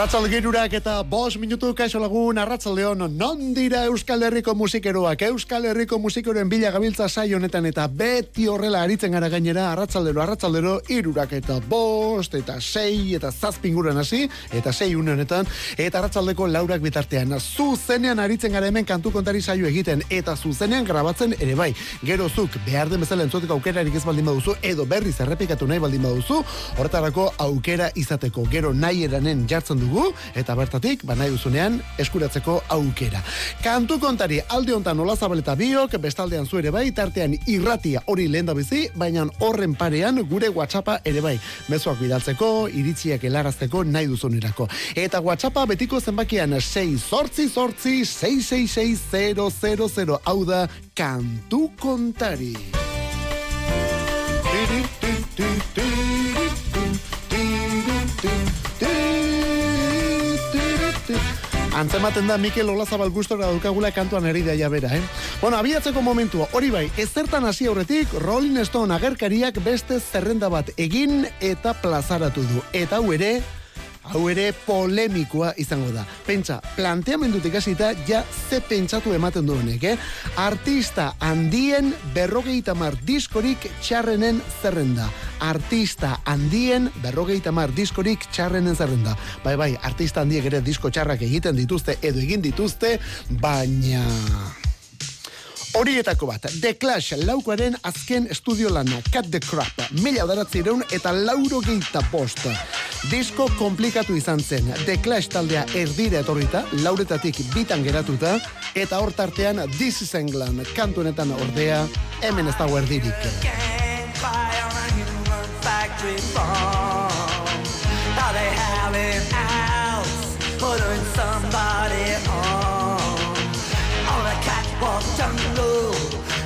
Arratzalde girurak eta bos minutu kaixo lagun, arratzalde hon, non dira Euskal Herriko musikeroak, Euskal Herriko musikeroen bila gabiltza saio honetan eta beti horrela aritzen gara gainera, arratzaldero, arratzaldero, irurak eta bost, eta sei, eta zazpinguran hasi, eta sei honetan, eta arratzaldeko laurak bitartean, zuzenean aritzen gara hemen kantu kontari saio egiten, eta zuzenean grabatzen ere bai, gero zuk behar den bezala entzoteko aukerarik ez baldin baduzu, edo berriz errepikatu nahi baldin baduzu, horretarako aukera izateko, gero nahi eranen jartzen dugu eta bertatik ba nahi duzunean eskuratzeko aukera. Kantu kontari alde hontan nola zabaleta biok bestaldean zu ere bai tartean irratia hori lenda bizi baina horren parean gure WhatsAppa ere bai mezuak bidaltzeko iritziak helarazteko nahi duzunerako. Eta WhatsAppa betiko zenbakian 6 sortzi sortzi 666000 hau da kantu kontari. Antzematen da Mikel Olazabal gustora daukagula kantuan eri daia bera, eh? Bueno, abiatzeko momentua, hori bai, ezertan hasi aurretik, Rolling Stone agerkariak beste zerrenda bat egin eta plazaratu du. Eta hau ere, hau ere polemikoa izango da. Pentsa, planteamendutik hasita ja ze pentsatu ematen duenek, eh? Artista handien berrogeita mar diskorik txarrenen zerrenda. Artista handien berrogeita mar diskorik txarrenen zerrenda. Bai, bai, artista handiek ere disko txarrak egiten dituzte edo egin dituzte, baina... Horietako bat, The Clash laukoaren azken estudio lana, Cut the Crap, mila daratzireun eta lauro geita post. Disko komplikatu izan zen, The Clash taldea erdire etorrita, lauretatik bitan geratuta, eta hor tartean This is England, kantunetan ordea, hemen ez dago erdirik. somebody on on a catwalk jungle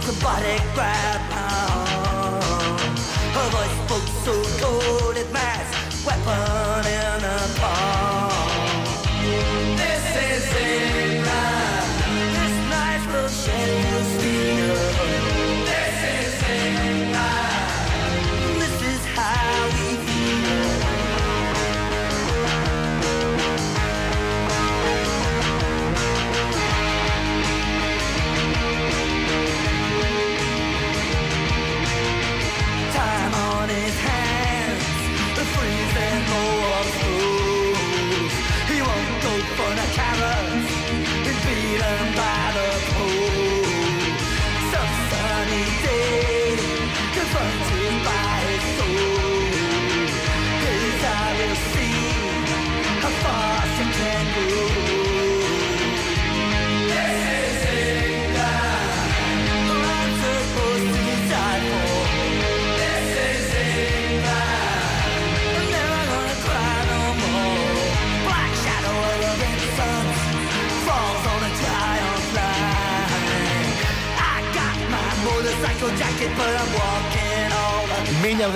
somebody grab on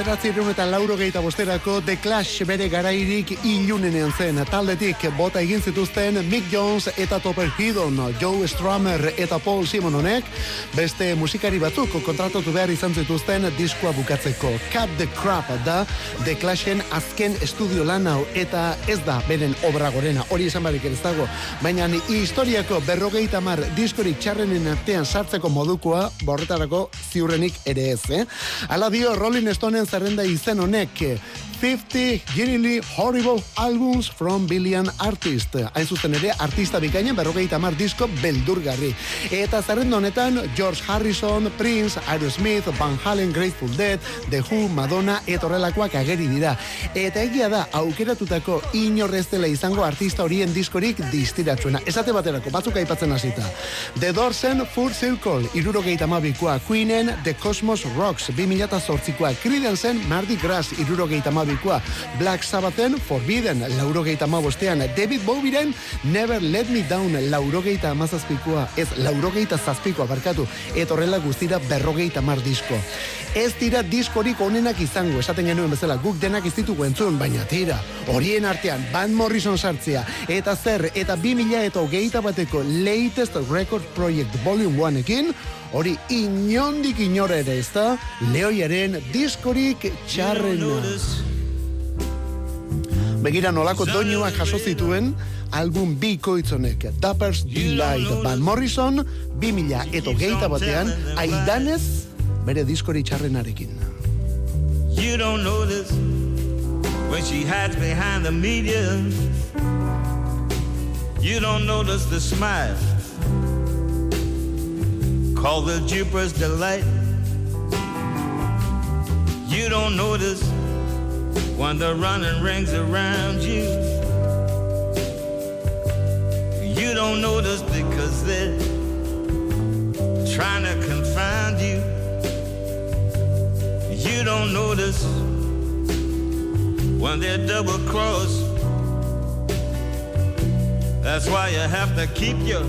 bederatzireun eta lauro gehieta bosterako The Clash bere garairik ilunenean zen. Taldetik bota egin zituzten Mick Jones eta Topper Hidon, Joe Strummer eta Paul Simononek, beste musikari batzuk kontratatu behar izan zituzten diskoa bukatzeko. Cut the Crap da The Clashen azken estudio lan hau eta ez da beren obra gorena, hori esan barik ez dago. Baina historiako berrogeita mar diskorik txarrenen artean sartzeko modukoa borretarako ziurrenik ere ez, eh? Ala dio Rolling Stoneen zerrenda izen honek 50 Genuinely Horrible Albums from Billion Artist. Hain zuzen ere, artista bikainen berrogeita mar disko beldurgarri. Eta zerrenda honetan, George Harrison, Prince, Aerosmith, Van Halen, Grateful Dead, The Who, Madonna, eta horrelakoak ageri dira. Eta egia da, aukeratutako inorrez dela izango artista horien diskorik distiratsuena. Esate baterako, batzuk aipatzen hasita. The Dorsen Full Circle, irurogeita mabikoa, Queenen The Cosmos Rocks, 2008koa, Creedencen Mardi Gras, irurogeita mabikoa, Black Sabbathen Forbidden, laurogeita mabostean, David Bowieren Never Let Me Down, laurogeita amazazpikoa, ez laurogeita zazpikoa, barkatu, eta horrela guztira berrogeita mar disko. Ez dira diskorik onenak izango, esaten genuen bezala, guk denak ez entzun, baina tira, horien artean, Van Morrison sartzea, eta zer, eta 2000 eta hogeita bateko latest record project volume 1 ekin, hori inondik inora ere ez da, lehoiaren diskorik txarrena. Begira nolako doinua jaso zituen album bi koitzonek Dappers Delight Van Morrison 2000 eto geita batean aidanez bere diskori txarrenarekin. You don't notice when she hides behind the media. You don't notice the smile called the Jupiter's delight. You don't notice when the running rings around you. You don't notice because they're trying to confound you. You don't notice when they're double crossed. That's why you have to keep your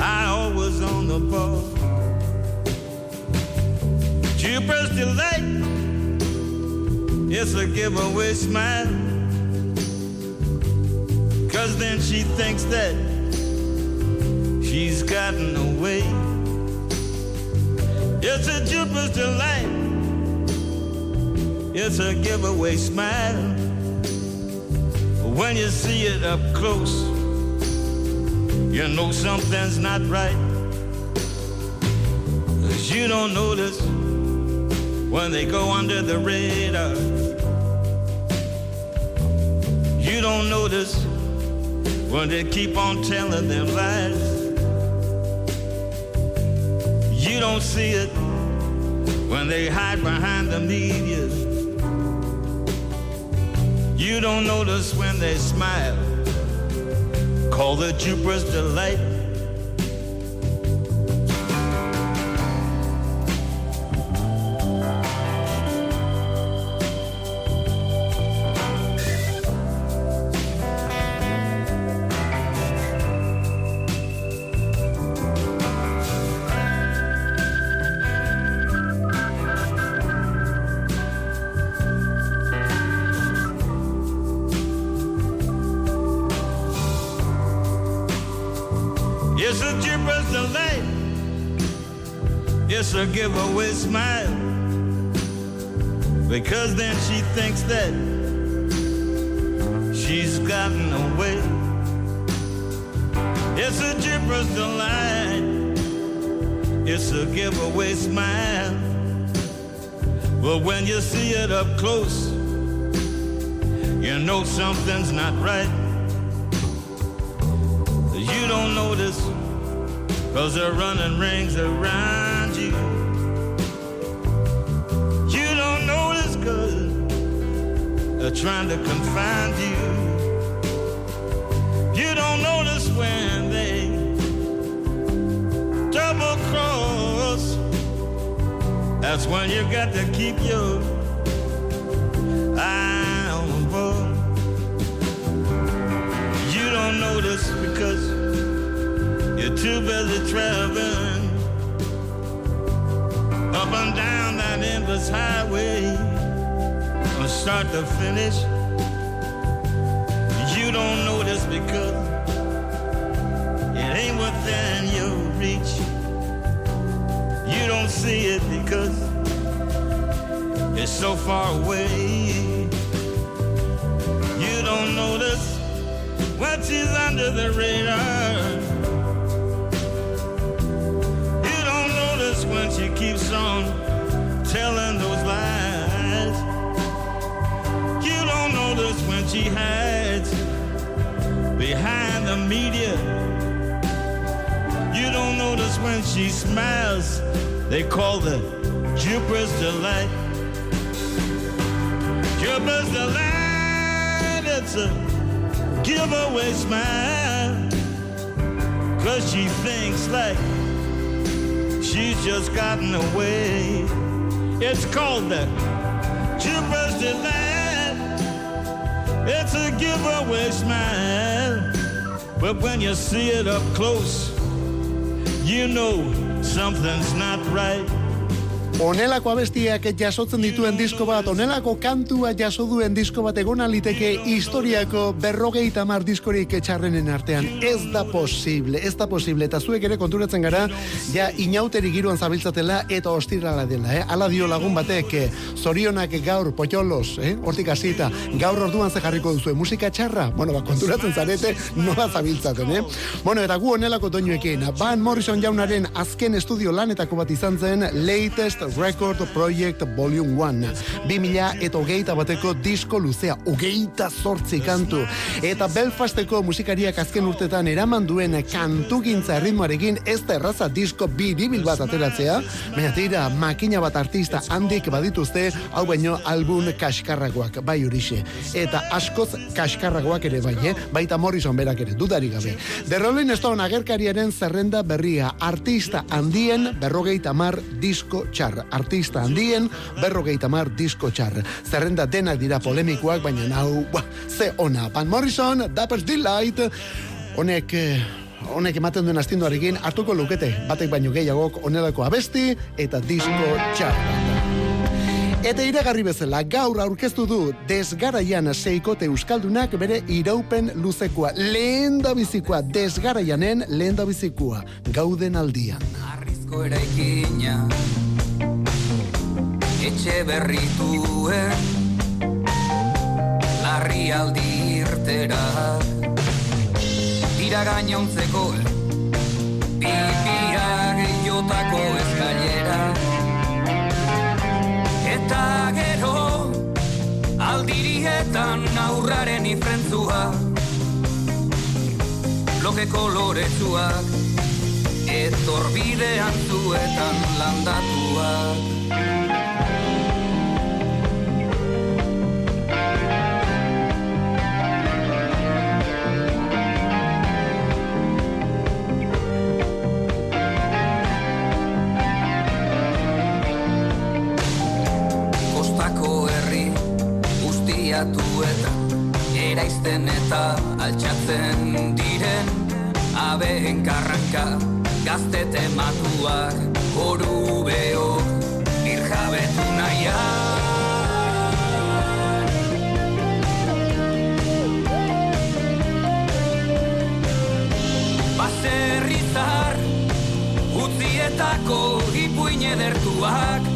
eye always on the ball. Jupiter's delight it's a giveaway smile. Cause then she thinks that she's gotten away. It's a Jupiter's delight. It's a giveaway smile. When you see it up close, you know something's not right. Cause you don't notice when they go under the radar. You don't notice when they keep on telling them lies. You don't see it when they hide behind the media. You don't notice when they smile. Call the Jupiter's delight. It's a giveaway smile. Because then she thinks that she's gotten away. It's a Jupiter's delight. It's a giveaway smile. But when you see it up close, you know something's not right. You don't notice Cause they're running rings around You They're trying to confine you. You don't notice when they Double cross. That's when you got to keep your Eye on the ball. You don't notice because you're too busy traveling up and down that endless highway start to finish. You don't notice because it ain't within your reach. You don't see it because it's so far away. You don't notice when she's under the radar. She hides behind the media. You don't notice when she smiles. They call the Jupiter's delight. Jupiter's delight it's a giveaway smile. Cause she thinks like she's just gotten away. It's called the Jupiter's delight it's a giveaway smile but when you see it up close you know something's not right Onelako abestiak jasotzen dituen disko bat, onelako kantua jaso duen disko bat egon aliteke historiako berrogeita mar diskorik etxarrenen artean. Ez da posible, ez da posible. Eta zuek ere konturatzen gara, ja inauteri giroan zabiltzatela eta ostirala dela. Eh? Ala dio lagun batek, eh, zorionak gaur potxolos, eh? hortik hasita, gaur orduan ze jarriko duzu musika txarra. Bueno, ba, konturatzen zarete, nola zabiltzaten, eh? Bueno, eta gu onelako doinuekin, Van Morrison jaunaren azken estudio lanetako bat izan zen Latest Record Project Volume 1. 2000 eta hogeita bateko disko luzea, hogeita zortzi kantu. Eta Belfasteko musikariak azken urtetan eraman duen kantugintza erritmoarekin ez da erraza disko biribil bat ateratzea, baina tira makina bat artista handik badituzte, hau baino album kaskarragoak, bai urixe. Eta askoz kaskarragoak ere bai, eh? baita Morrison berak ere, dudari gabe. The Rolling Stone agerkariaren zerrenda berria, artista handien berrogeita mar disko Artista handien berrogeita mar disko txar. Zerrenda denak dira polemikoak, baina nau, ba, ze ona. Van Morrison, Dapper's Delight, honek... eh, Honek ematen duen astinduarekin hartuko lukete batek baino gehiagok onelako abesti eta disko txar. Eta iragarri bezala, gaur aurkeztu du desgaraian seikote euskaldunak bere iraupen luzekoa. Lehen da bizikoa, desgaraianen lehen da bizikoa. Gauden aldian. Arrizko eraikina Etxe berrituen Larri aldi irterak Dira gainontzeko Pipiak jotako eskailera Eta gero Aldirietan aurraren ifrentzua. Bloke koloretsuak Etorbidean zuetan landatuak eta Eraizten eta altxatzen diren Abeen karranka gazte tematuak Horu beok birjabetu nahian. Baserrizar utzietako ipuin edertuak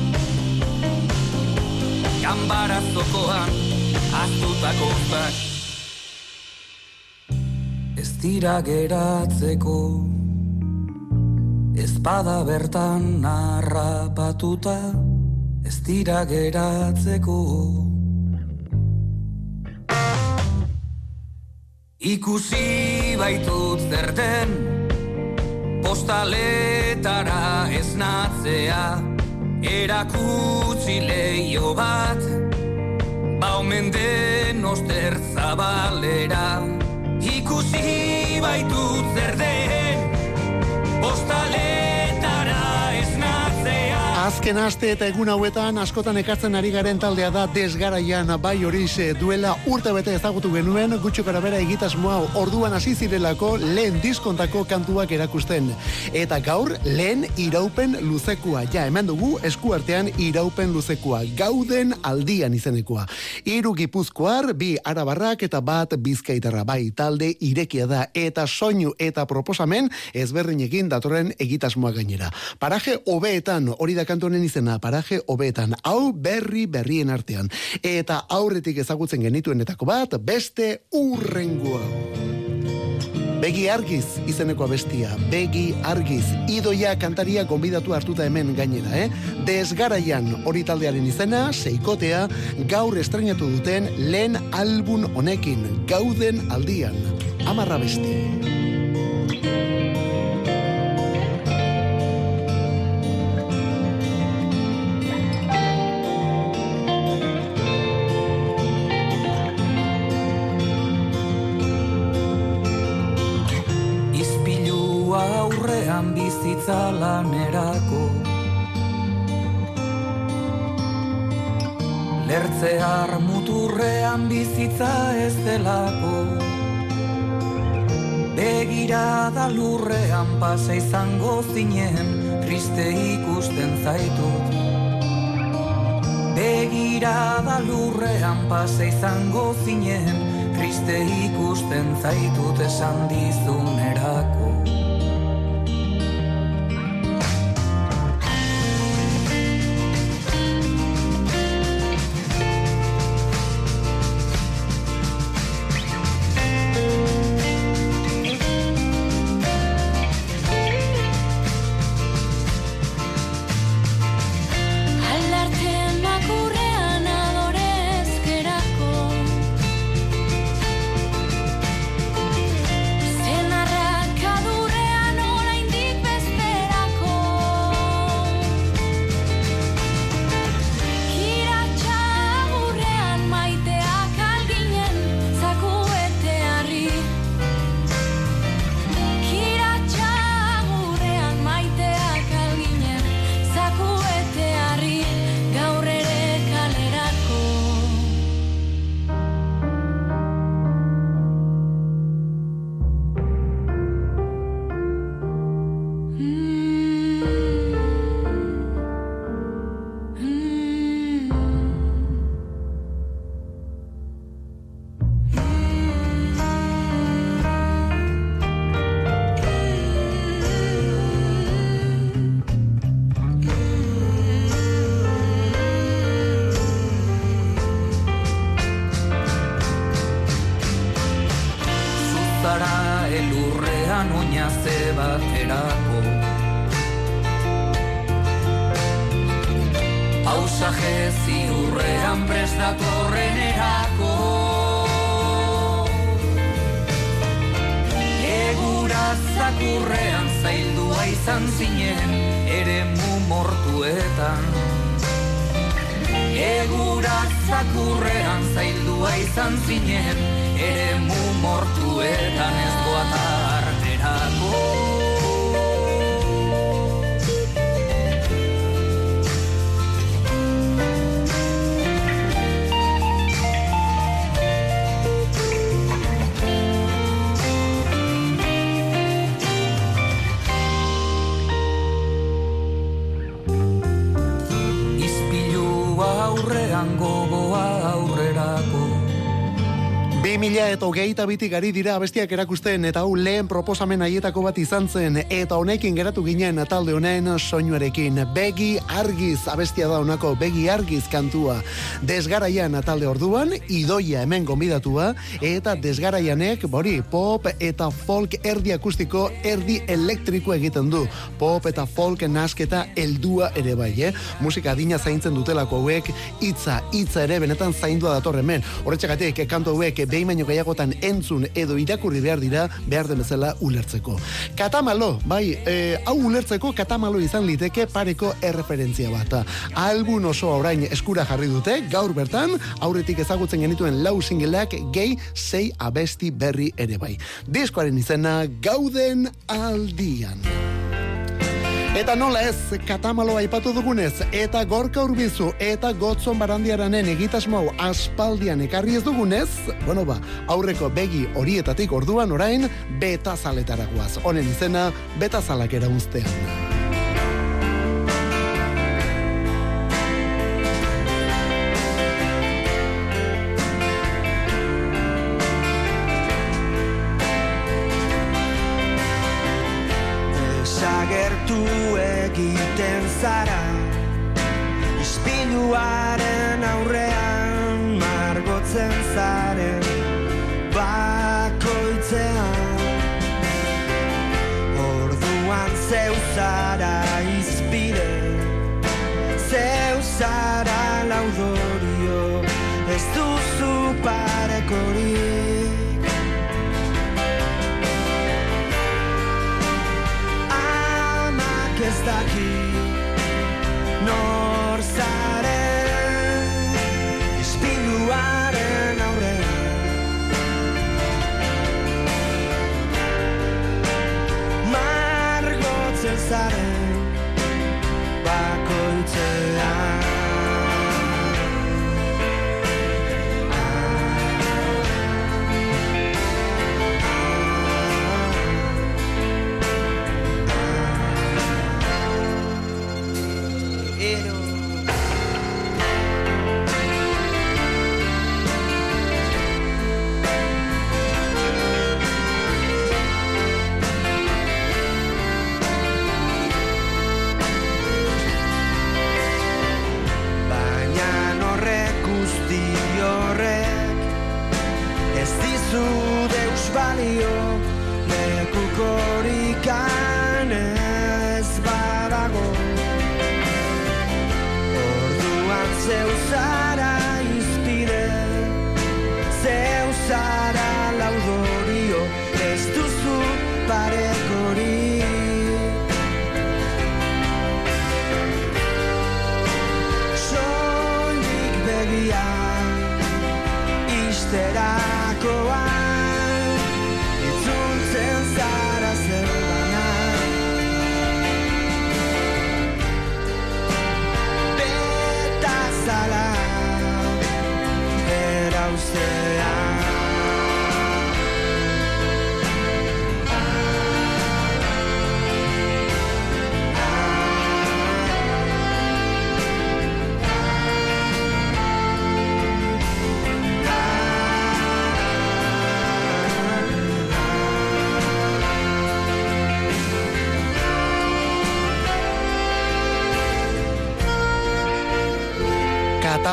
zokoan aztutako zak Ez dira geratzeko. Ezpada bertan narrapatuta Ez dira geratzeko. Ikusi baitut zer den. Postaletara esnatzea. Erakutsi leio bat Baumen den oster zabalera. Ikusi baitut Azken aste eta egun hauetan askotan ekartzen ari garen taldea da desgaraian bai horixe duela urte bete ezagutu genuen gutxo karabera egitasmo hau orduan hasi zirelako lehen diskontako kantuak erakusten. Eta gaur lehen iraupen luzekoa. Ja, hemen dugu eskuartean iraupen luzekoa. Gauden aldian izenekoa. Hiru gipuzkoar, bi arabarrak eta bat bizkaitarra bai talde irekia da eta soinu eta proposamen ezberdinekin datorren egitasmoa gainera. Paraje hobeetan hori da kantu izena, paraje hobeetan, hau berri berrien artean. Eta aurretik ezagutzen genituenetako bat, beste urrengoa. Begi argiz izeneko bestia, begi argiz, idoia kantaria gonbidatu hartuta hemen gainera, eh? Desgaraian hori taldearen izena, seikotea, gaur estrenatu duten lehen album honekin, gauden aldian, amarra besti. Bizitza ez delako. Begirada lurrean pasa izango zinen Triste ikusten zaitut Begirada lurrean pase izango zinen Triste ikusten zaitut esan dizunerako elurrean oinaze baterako Pausaje ziurrean prestatorren erako Egura zakurrean zaildua izan zinen ere mortuetan. Egura zakurrean zaildua izan zinen ere mortuetan ez doata mila eta hogeita bitik ari dira abestiak erakusten eta hau lehen proposamen haietako bat izan zen eta honekin geratu ginen talde honen soinuarekin. Begi argiz abestia da honako begi argiz kantua. Desgaraian talde orduan, idoia hemen gonbidatua eta desgaraianek, bori, pop eta folk erdi akustiko erdi elektriko egiten du. Pop eta folk nasketa heldua ere bai, eh? Musika adina zaintzen dutelako hauek, hitza, hitza ere benetan zaindua dator hemen. Horretxagatik, kantu hauek behin baino gehiagotan entzun edo irakurri behar dira behar den bezala ulertzeko. Katamalo, bai, e, hau ulertzeko katamalo izan liteke pareko erreferentzia bat. Album oso orain eskura jarri dute, gaur bertan, aurretik ezagutzen genituen lau singleak gehi sei abesti berri ere bai. Diskoaren izena gauden aldian. Eta nola ez, katamalo aipatu dugunez, eta gorka urbizu, eta gotzon barandiaranen egitasmo hau aspaldian ekarri ez dugunez, bueno ba, aurreko begi horietatik orduan orain, betazaletara guaz. Honen izena, betazalak erauztean.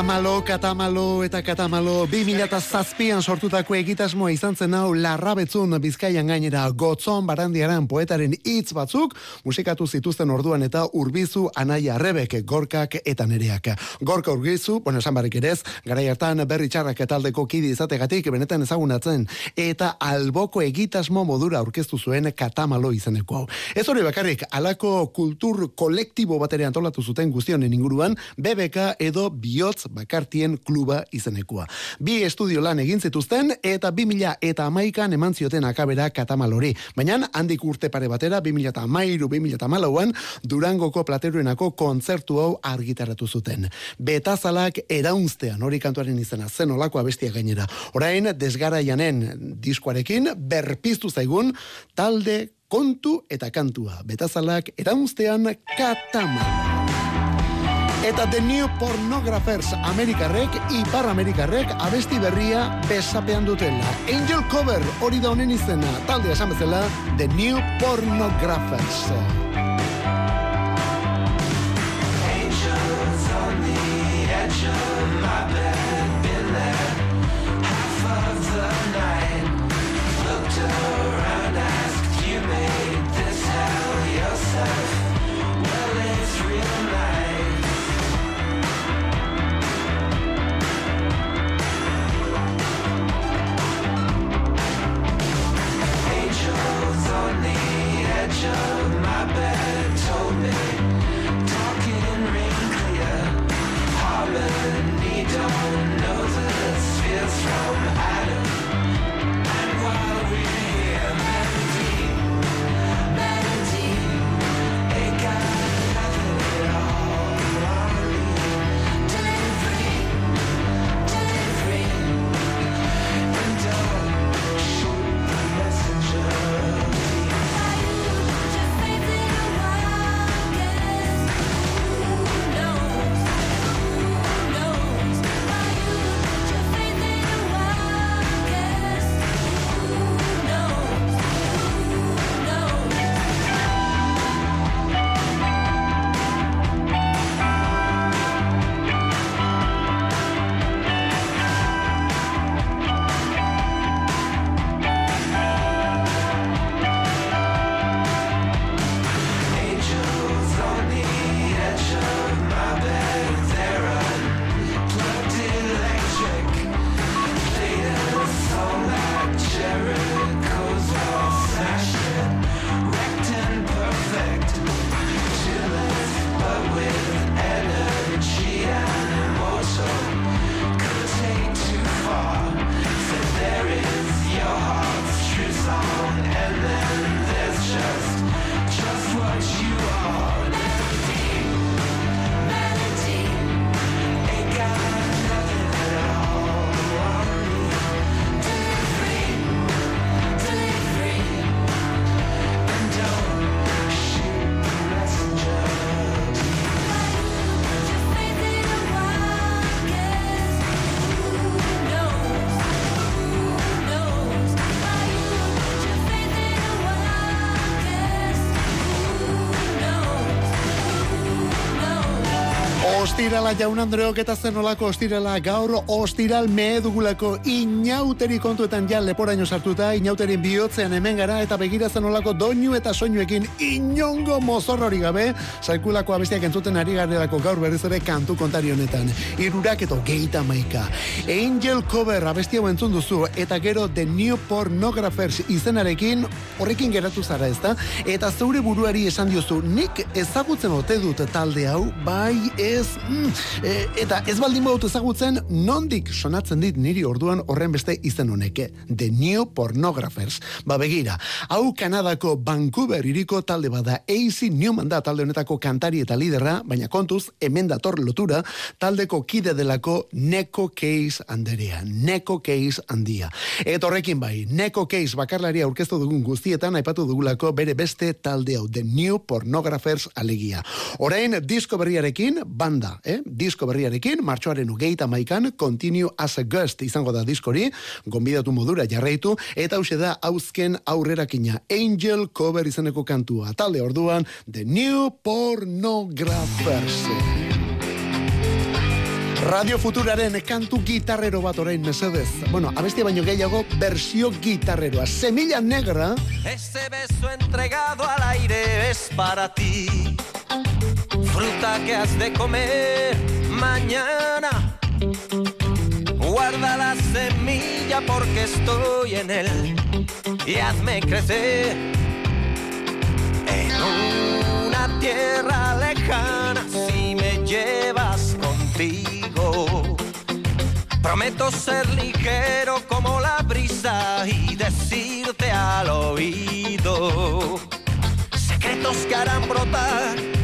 Katamalo, katamalo eta katamalo 2007an sortutako egitasmoa izan zen hau larrabetzun bizkaian gainera gotzon barandiaran poetaren hitz batzuk musikatu zituzten orduan eta urbizu anaia rebek gorkak eta nereak. Gorka urbizu, bueno, esan barrik ere ez, garai hartan berri txarrak taldeko kidi izategatik benetan ezagunatzen eta alboko egitasmo modura aurkeztu zuen katamalo izeneko hau. Ez hori bakarrik, alako kultur kolektibo batere antolatu zuten guztionen inguruan, BBK edo bihotz bakartien kluba izenekoa. Bi estudio lan egin zituzten eta 2000 eta amaikan eman zioten akabera katamalori. Baina handik urte pare batera, 2000 eta amairu, 2000 eta malauan, Durangoko plateruenako kontzertu hau argitaratu zuten. Betazalak eraunztean hori kantuaren izena, zen olako abestia gainera. Orain, desgaraianen diskoarekin, berpiztu zaigun, talde kontu eta kantua. Betazalak eraunztean katamalo. Eta The New Pornographers Amerikarrek, Ipar Amerikarrek abesti berria besapean dutela. Angel Cover hori da honen izena, talde esan bezala, The New Pornographers. Ostirala jaun Andreok eta zenolako ostirala? Gaur ostiral mehe dugulako inauteri kontuetan ja leporaino sartuta inauterin bihotzean hemen gara eta begira zenolako doinu eta soinuekin inongo mozorrori gabe zaikulako abestiak entzuten ari garelako gaur berriz ere kantu kontari honetan. Irurak eto geita maika Angel Cover abesti hau entzun duzu eta gero The New Pornographers izenarekin horrekin geratu zara ezta? Eta zeure buruari esan diozu nik ezagutzen ote dut talde hau bai ez mm, e, eta ez baldin baut ezagutzen nondik sonatzen dit niri orduan horren beste izen honeke The New Pornographers. Ba begira hau Kanadako Vancouver iriko talde bada AC Newman da talde honetako kantari eta liderra baina kontuz hemen dator lotura taldeko kide delako Neko Case anderea Neko Case handia eta horrekin bai Neko Case bakarlaria aurkeztu dugun guztietan aipatu dugulako bere beste talde hau The New Pornographers alegia. Orain disko berriarekin banda, eh? disko berriarekin martxoaren ugeita maikan Continue as a Ghost izango da diskori gonbidatu modura jarraitu eta hause da hauzken aurrerakina Angel Cover izeneko kantua talde orduan The New Pornographers Radio Futuraren kantu gitarrero bat orain mesedez. Bueno, abestia baino gehiago, versio gitarreroa. Semilla negra, Ese beso entregado al aire es para ti. Fruta que has de comer mañana. Guarda la semilla porque estoy en él. Y hazme crecer en una tierra lejana si me llevas contigo. Prometo ser ligero como la brisa y decirte al oído secretos que harán brotar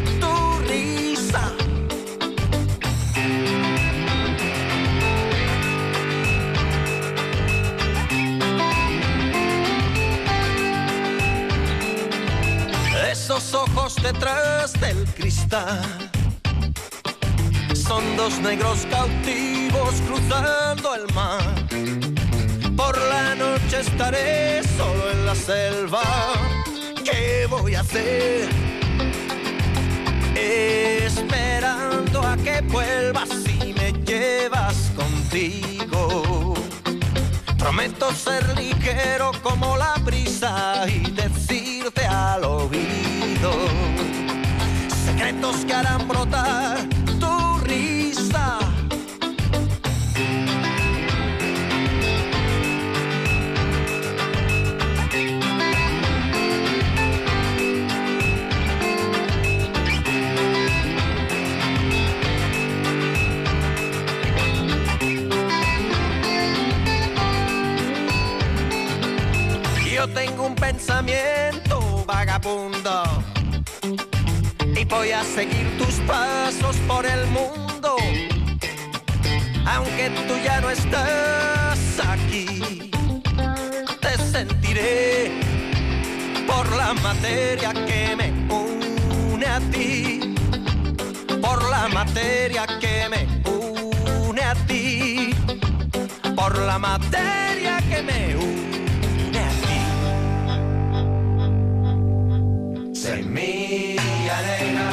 Esos ojos detrás del cristal son dos negros cautivos cruzando el mar. Por la noche estaré solo en la selva. ¿Qué voy a hacer? Esperando a que vuelvas y me llevas contigo. Prometo ser ligero como la brisa y decirte al oído secretos que harán brotar tu risa. Un pensamiento vagabundo y voy a seguir tus pasos por el mundo. Aunque tú ya no estás aquí, te sentiré por la materia que me une a ti, por la materia que me une a ti, por la materia que me une Semilla negra.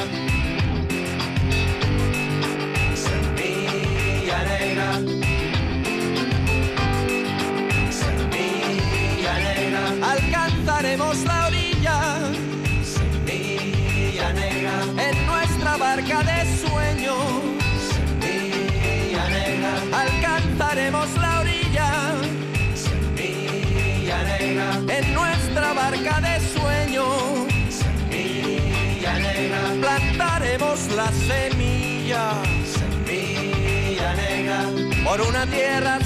Semilla negra. Semilla negra. Alcanzaremos la Por una tierra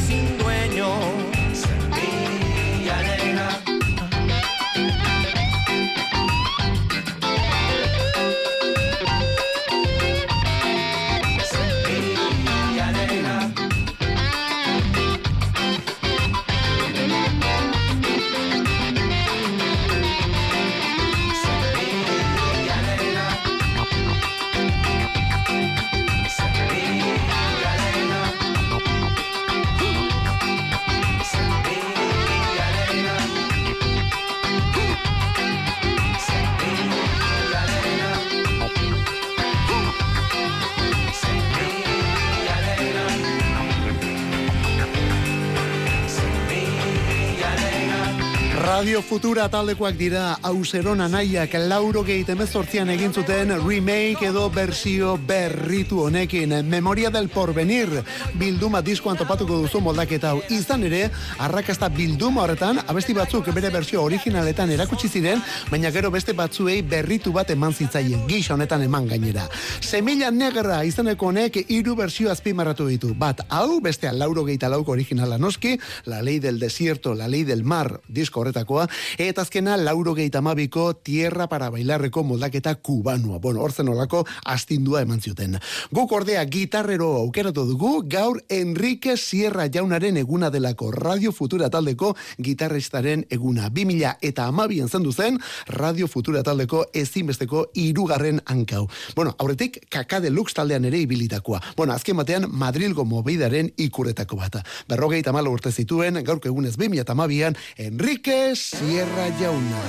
Radio Futura taldekoak dira Auseron anaiak lauro gehi emezortzian egin zuten remake edo bersio berritu honekin. Memoria del Porvenir bilduma diskoan topatuko duzu moldaketa hau. Izan ere arrakasta bilduma horretan abesti batzuk bere bersio originaletan erakutsi ziren baina gero beste batzuei berritu bat eman zitzaien. Gisa honetan eman gainera. Semilla Negra izeneko honek hiru bersio azpimarratu ditu. Bat hau bestea lauro gehi lauko originala noski La Ley del Desierto, La Ley del Mar disko horretakoa, eta azkena lauro gehitamabiko Tierra para Bailarreko moldaketa kubanua. Bueno, orzen olako astindua eman zuten. Guk ordea gitarrero aukeratu dugu, gaur Enrique Sierra jaunaren eguna delako Radio Futura taldeko gitarristaren eguna. 2000 eta amabien zendu zen Radio Futura taldeko ezinbesteko irugarren hankau. Bueno, aurretik kaka deluxe taldean ere ibilitakoa. Bueno, azken batean Madrilgo mobidaren ikuretako bat. Berrogeita malo urte zituen, gaurko egunez 2000 eta amabian, Enrique Sierra jauna.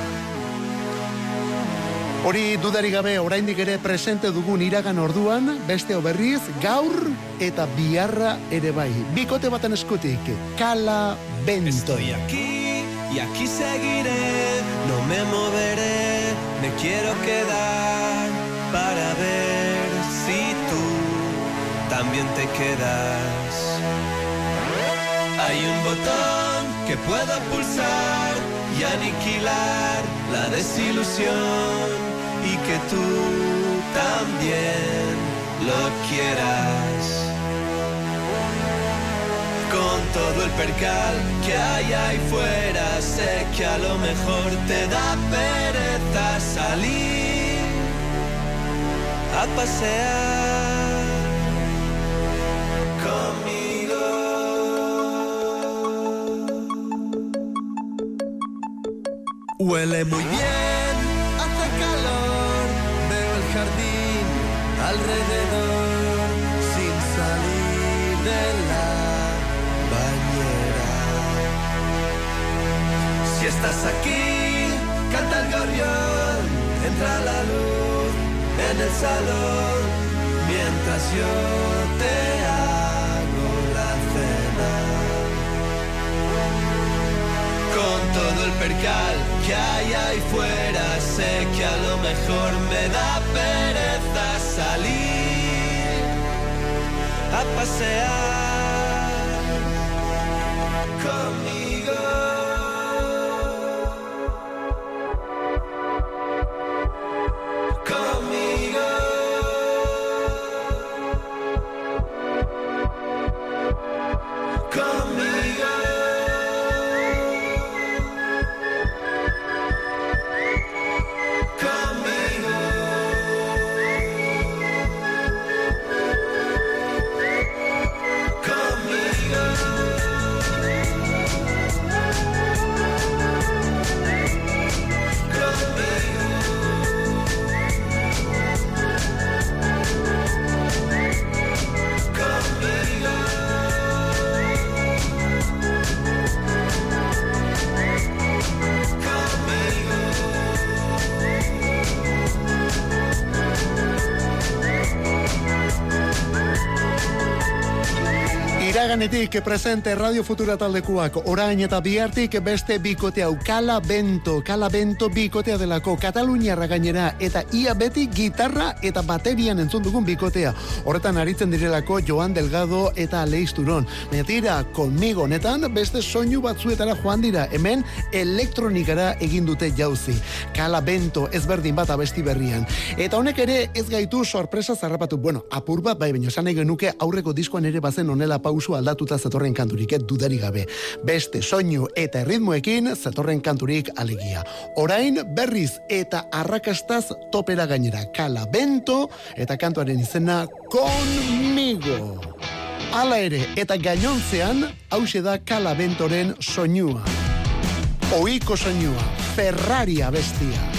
Hori dudari gabe oraindik ere presente dugun iragan orduan, beste oberriz, gaur eta biharra ere bai. Bikote baten eskutik, Kala Bento. Estoy aquí y aquí seguiré, no me moveré, me quiero quedar para ver si tú también te quedas. Hay un botón que puedo pulsar y aniquilar la desilusión y que tú también lo quieras con todo el percal que hay ahí fuera. Sé que a lo mejor te da pereza salir a pasear conmigo. Huele muy bien, hace calor, veo el jardín alrededor sin salir de la bañera. Si estás aquí, canta el gorrión, entra la luz en el salón, mientras yo te hago la cena. Con todo el percal que hay ahí fuera, sé que a lo mejor me da pereza salir a pasear conmigo. Iraganetik presente Radio Futura taldekuak orain eta bihartik beste bikote hau Kala Bento, Kala Bento bikotea delako Kataluniarra gainera eta ia beti gitarra eta baterian entzun dugun bikotea. Horretan aritzen direlako Joan Delgado eta Aleix Turon. Baina tira, konmigo honetan beste soinu batzuetara joan dira hemen elektronikara egin dute jauzi. Kala Bento ezberdin bat abesti berrian. Eta honek ere ez gaitu sorpresa zarrapatu. Bueno, apur bat bai, baina esan nahi genuke aurreko diskoan ere bazen onela pausu aldatuta zetorren kanturik, eh, dudari gabe. Beste soinu eta ritmoekin zetorren kanturik alegia. Orain berriz eta arrakastaz topera gainera. Kala Bento eta kantuaren izena Conmigo. Hala ere, eta gainontzean, hause da Kala Bentoren soinua. Oiko soinua, Ferrari abestia.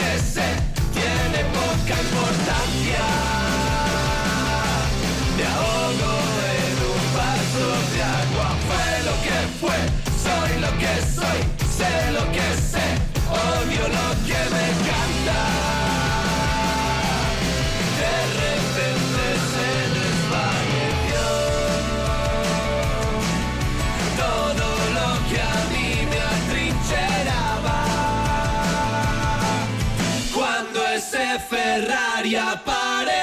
Ferrari apareció.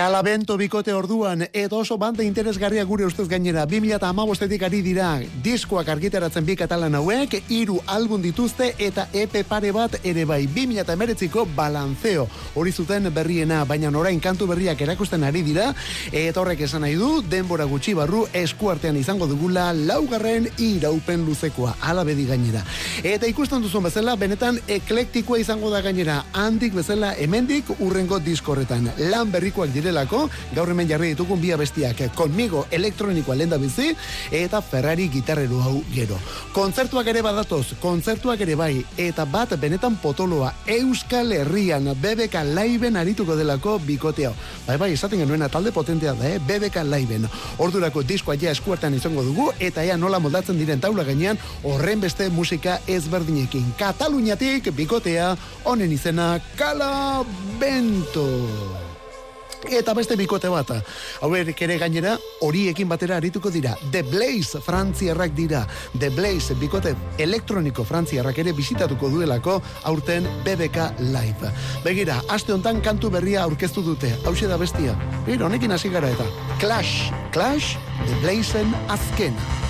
Kalabento bikote orduan edo oso banda interesgarria gure ustez gainera. 2015etik ari dira diskoak argitaratzen bi katalan hauek hiru album dituzte eta EP pare bat ere bai. 2019ko balanzeo hori zuten berriena baina orain kantu berriak erakusten ari dira. Eta horrek esan nahi du denbora gutxi barru eskuartean izango dugula laugarren iraupen luzekoa. Ala bedi gainera. Eta ikusten duzun bezala benetan eklektikoa izango da gainera. Handik bezala hemendik urrengo diskorretan lan berrikoak direlako gaur hemen jarri ditugun bi abestiak conmigo elektronikoa lenda bizi eta Ferrari gitarrero hau gero. Kontzertuak ere badatoz kontzertuak ere bai eta bat benetan potoloa Euskal Herrian BBK Liveen arituko delako bikotea bai bai esaten genuena talde potentea da eh? BBK Liveen. Ordurako diskoa ja eskuartan izango dugu eta ea nola moldatzen diren taula gainean horren beste musika ezberdinekin. Kataluniatik bikotea honen izena Kala Bento Eta beste bikote bat, hauek ere gainera horiekin batera arituko dira. The Blaze frantziarrak dira. The Blaze bikote elektroniko frantziarrak ere bisitatuko duelako aurten BBK Live. Begira, aste hontan kantu berria aurkeztu dute. Hau da bestia. Bira, honekin hasi gara eta. Clash, Clash, The Blazeen azkena.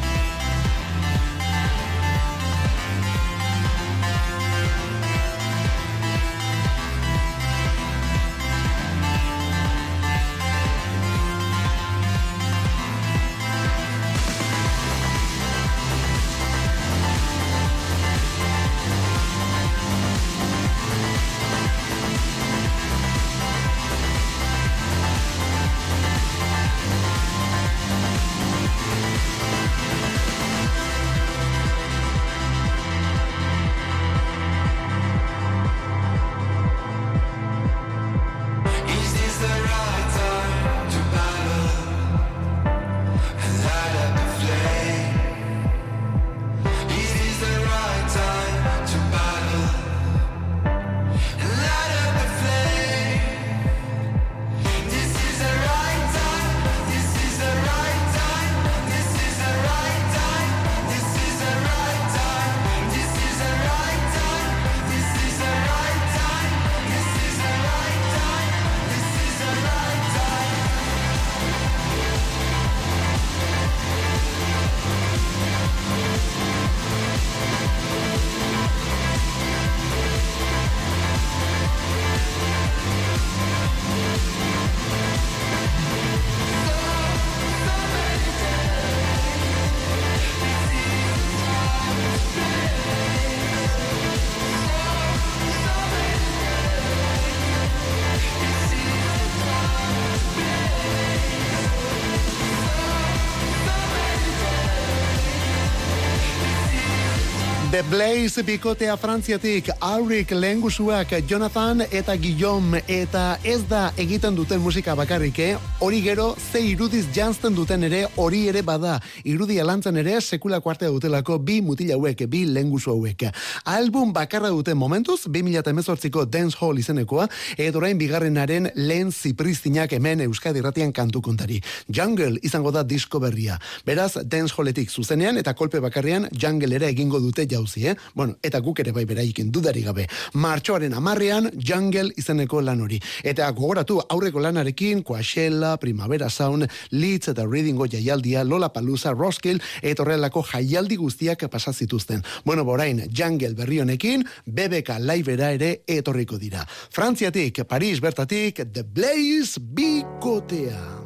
Blaze bikotea frantziatik, Aurik lehengusuak Jonathan eta Guillaume eta ez da egiten duten musika bakarrik, eh? hori gero ze irudiz jantzten duten ere hori ere bada. Irudia lantzen ere sekulako artea dutelako bi mutila hauek, bi lehengusu hauek. Album bakarra duten momentuz, 2018ko Dance Hall izenekoa, edo orain bigarrenaren lehen zipristinak hemen Euskadi Ratian kantu kontari. Jungle izango da disko berria. Beraz, Dance Halletik zuzenean eta kolpe bakarrean Jungle ere egingo dute jauzi, eh? Bueno, eta guk ere bai beraikin dudari gabe. Martxoaren amarrean Jungle izeneko lan hori. Eta gogoratu aurreko lanarekin Coachella, Primavera Sound, Leeds eta Readingo jaialdia, Lola Palusa, Roskill, eta horrelako jaialdi guztiak pasa zituzten. Bueno, borain, Jungle berri honekin, BBK Livera ere etorriko dira. Frantziatik, Paris bertatik, The Blaze Bikotea.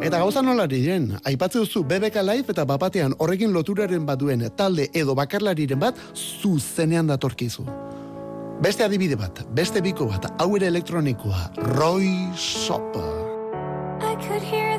Eta gauza nola diren, aipatze duzu BBK Live eta bapatean horrekin loturaren bat duen talde edo bakarlariren bat zuzenean datorkizu. Beste adibide bat, beste biko bat, hau ere elektronikoa, Roy Sopa. I could hear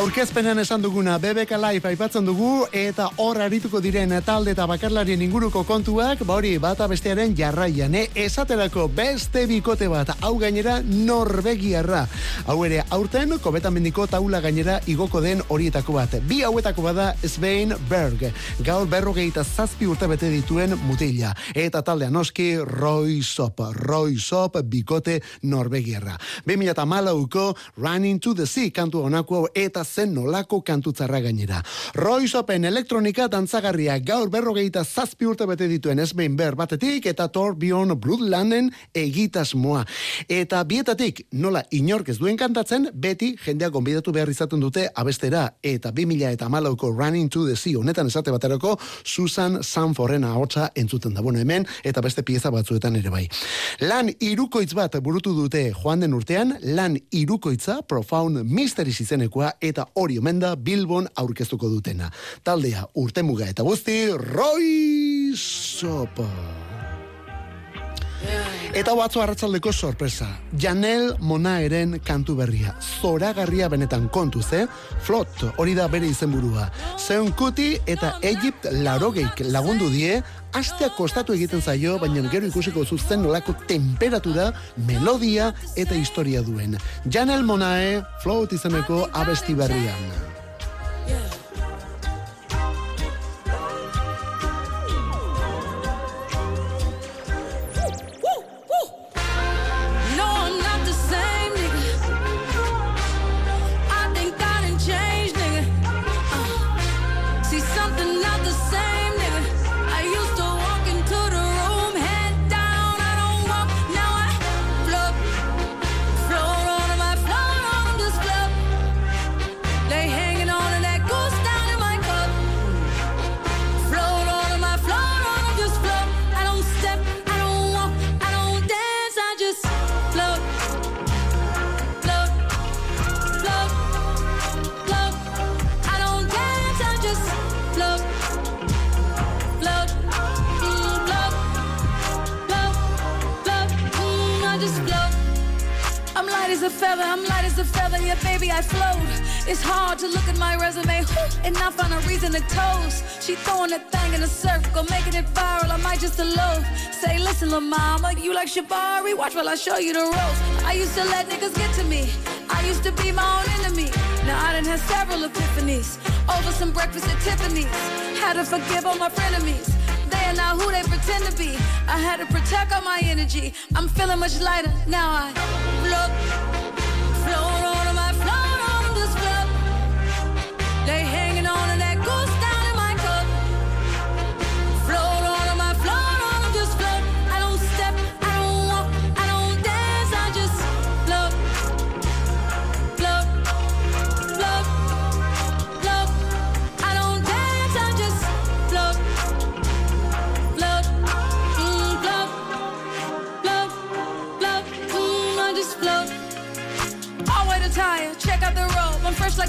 Aurkezpenean esan duguna BBK Live aipatzen dugu eta hor arituko diren talde eta bakarlarien inguruko kontuak, ba hori bata bestearen jarraian, eh? esaterako beste bikote bat, hau gainera Norvegiarra. Hau ere, aurten, kobetan mendiko taula gainera igoko den horietako bat. Bi hauetako bada Svein Berg, gaur berrogeita zazpi urte bete dituen mutila. Eta taldea noski Roy Sop, Roy Sop bikote Norvegiarra. 2008ko Running to the Sea kantu honako eta zen nolako kantutzarra gainera. Royce Open elektronika dantzagarria gaur berrogeita zazpi urte bete dituen ez behin ber batetik eta Torbjorn Bloodlanden egitasmoa. Eta bietatik nola inork ez duen kantatzen, beti jendeak gonbidatu behar izaten dute abestera eta 2000 eta malauko Running to the Sea honetan esate baterako Susan Sanforren ahotsa entzuten da. Bueno, hemen eta beste pieza batzuetan ere bai. Lan irukoitz bat burutu dute joan den urtean, lan irukoitza Profound Mysteries izenekoa eta hori omen da Bilbon aurkeztuko dutena. Taldea urtemuga eta guzti Roy Sopo. Eta batzu arratzaldeko sorpresa. Janel Monaeren kantu berria. Zoragarria benetan kontuz, eh? Flot, hori da bere izenburua. Zeun kuti eta Egypt larogeik lagundu die, astea kostatu egiten zaio, baina gero ikusiko zuzen nolako temperatura, melodia eta historia duen. Janel Monae, Float izeneko abesti berrian. And I find a reason to toast. She throwing that thing in a circle, making it viral. I might just elope. Say, listen, little mama, you like Shabari? Watch while I show you the ropes. I used to let niggas get to me. I used to be my own enemy. Now I done had several epiphanies over some breakfast at Tiffany's. Had to forgive all my frenemies. They are not who they pretend to be. I had to protect all my energy. I'm feeling much lighter now. I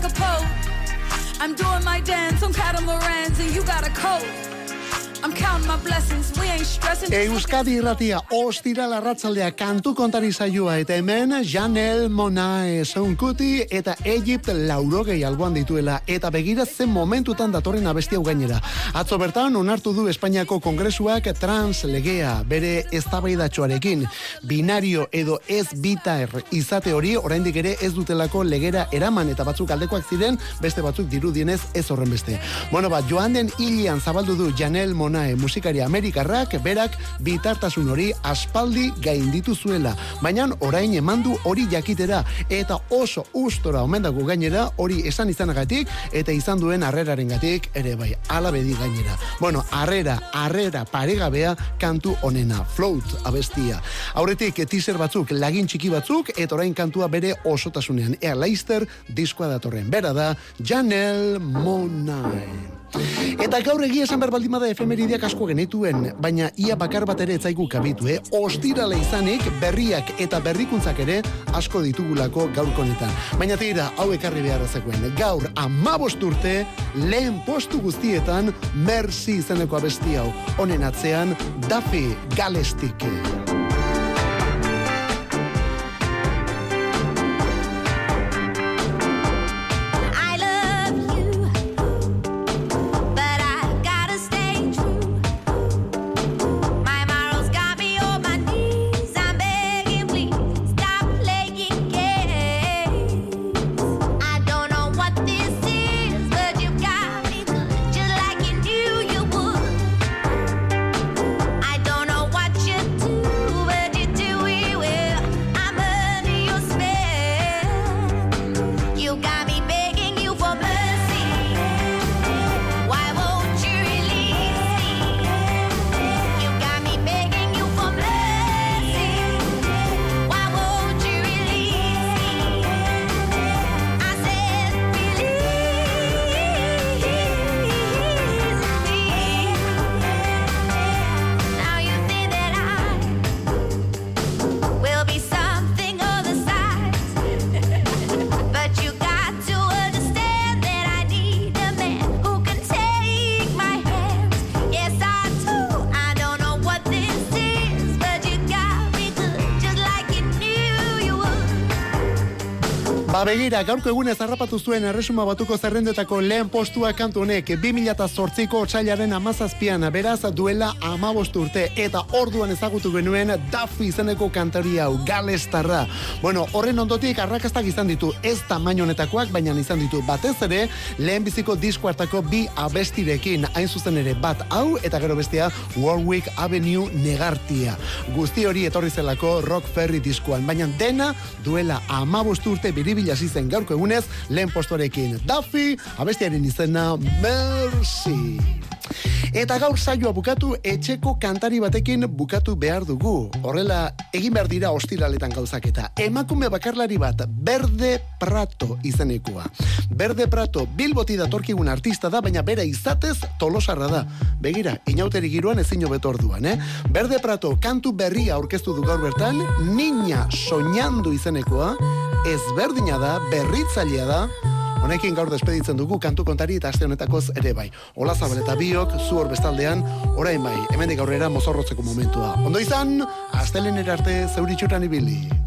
like a pope. I'm doing my dance on catamarans, and you got a coat. Euskadi irratia, ostira larratzaldea kantu kontari saioa eta hemen Janel Monae Sounkuti eta Egypt laurogei alboan dituela eta begira zen momentutan datorren abesti hau gainera. Atzo bertan onartu du Espainiako Kongresuak trans legea bere eztabaidatxoarekin. Binario edo ez bitar izate hori oraindik ere ez dutelako legera eraman eta batzuk aldekoak ziren, beste batzuk dirudienez ez horren beste. Bueno, ba, joan den hilian zabaldu du Janel Monae musikari amerikarrak berak bitartasun hori aspaldi gainditu zuela, baina orain emandu hori jakitera eta oso ustora omen dago gainera hori esan izanagatik eta izan duen harrerarengatik ere bai alabedi gainera. Bueno, harrera, harrera paregabea kantu onena, float abestia. Aurretik teaser batzuk, lagin txiki batzuk eta orain kantua bere osotasunean. Ea Leister diskoa datorren. Bera da Janel Monae. Eta gaur egia esan behar baldin bada efemerideak asko genituen, baina ia bakar bat ere etzaigu kabitu, eh? Ostirale izanik berriak eta berrikuntzak ere asko ditugulako gaurko honetan. Baina tira, hau ekarri beharra zegoen. Gaur amabost urte lehen postu guztietan Mercy izeneko abesti hau. Honen atzean Daffy Galestik. Begira, gaurko egunez harrapatu zuen erresuma batuko zerrendetako lehen postua kantu honek 2008ko otsailaren amazazpian beraz duela amabost urte eta orduan ezagutu genuen Duffy izeneko kantari hau galestarra. Bueno, horren ondotik arrakastak izan ditu ez tamaino honetakoak, baina izan ditu batez ere lehen biziko disko hartako bi abestirekin hain zuzen ere bat hau eta gero bestia Warwick Avenue negartia. Guzti hori etorri zelako Rock Ferry diskoan, baina dena duela amabost urte biribila zen gaurko egunez lehen postorekin. Duffy, abestiaren izena Mercy. Eta gaur saioa bukatu etxeko kantari batekin bukatu behar dugu. Horrela, egin behar dira ostiraletan gauzak eta emakume bakarlari bat Berde Prato izenekoa. Berde Prato bilboti datorkigun artista da, baina bera izatez tolosarra da. Begira, inauteri giroan ezin hobeto eh? Berde Prato kantu berria aurkeztu du gaur bertan, Niña Soñando izenekoa, ezberdina da, berritzailea da, Honekin gaur despeditzen dugu kantu kontari eta aste honetakoz ere bai. Ola Zabal eta biok, zu hor bestaldean, orain bai, hemendik aurrera mozorrotzeko momentua. Ondo izan, astelenera arte zeuritxuran ibili.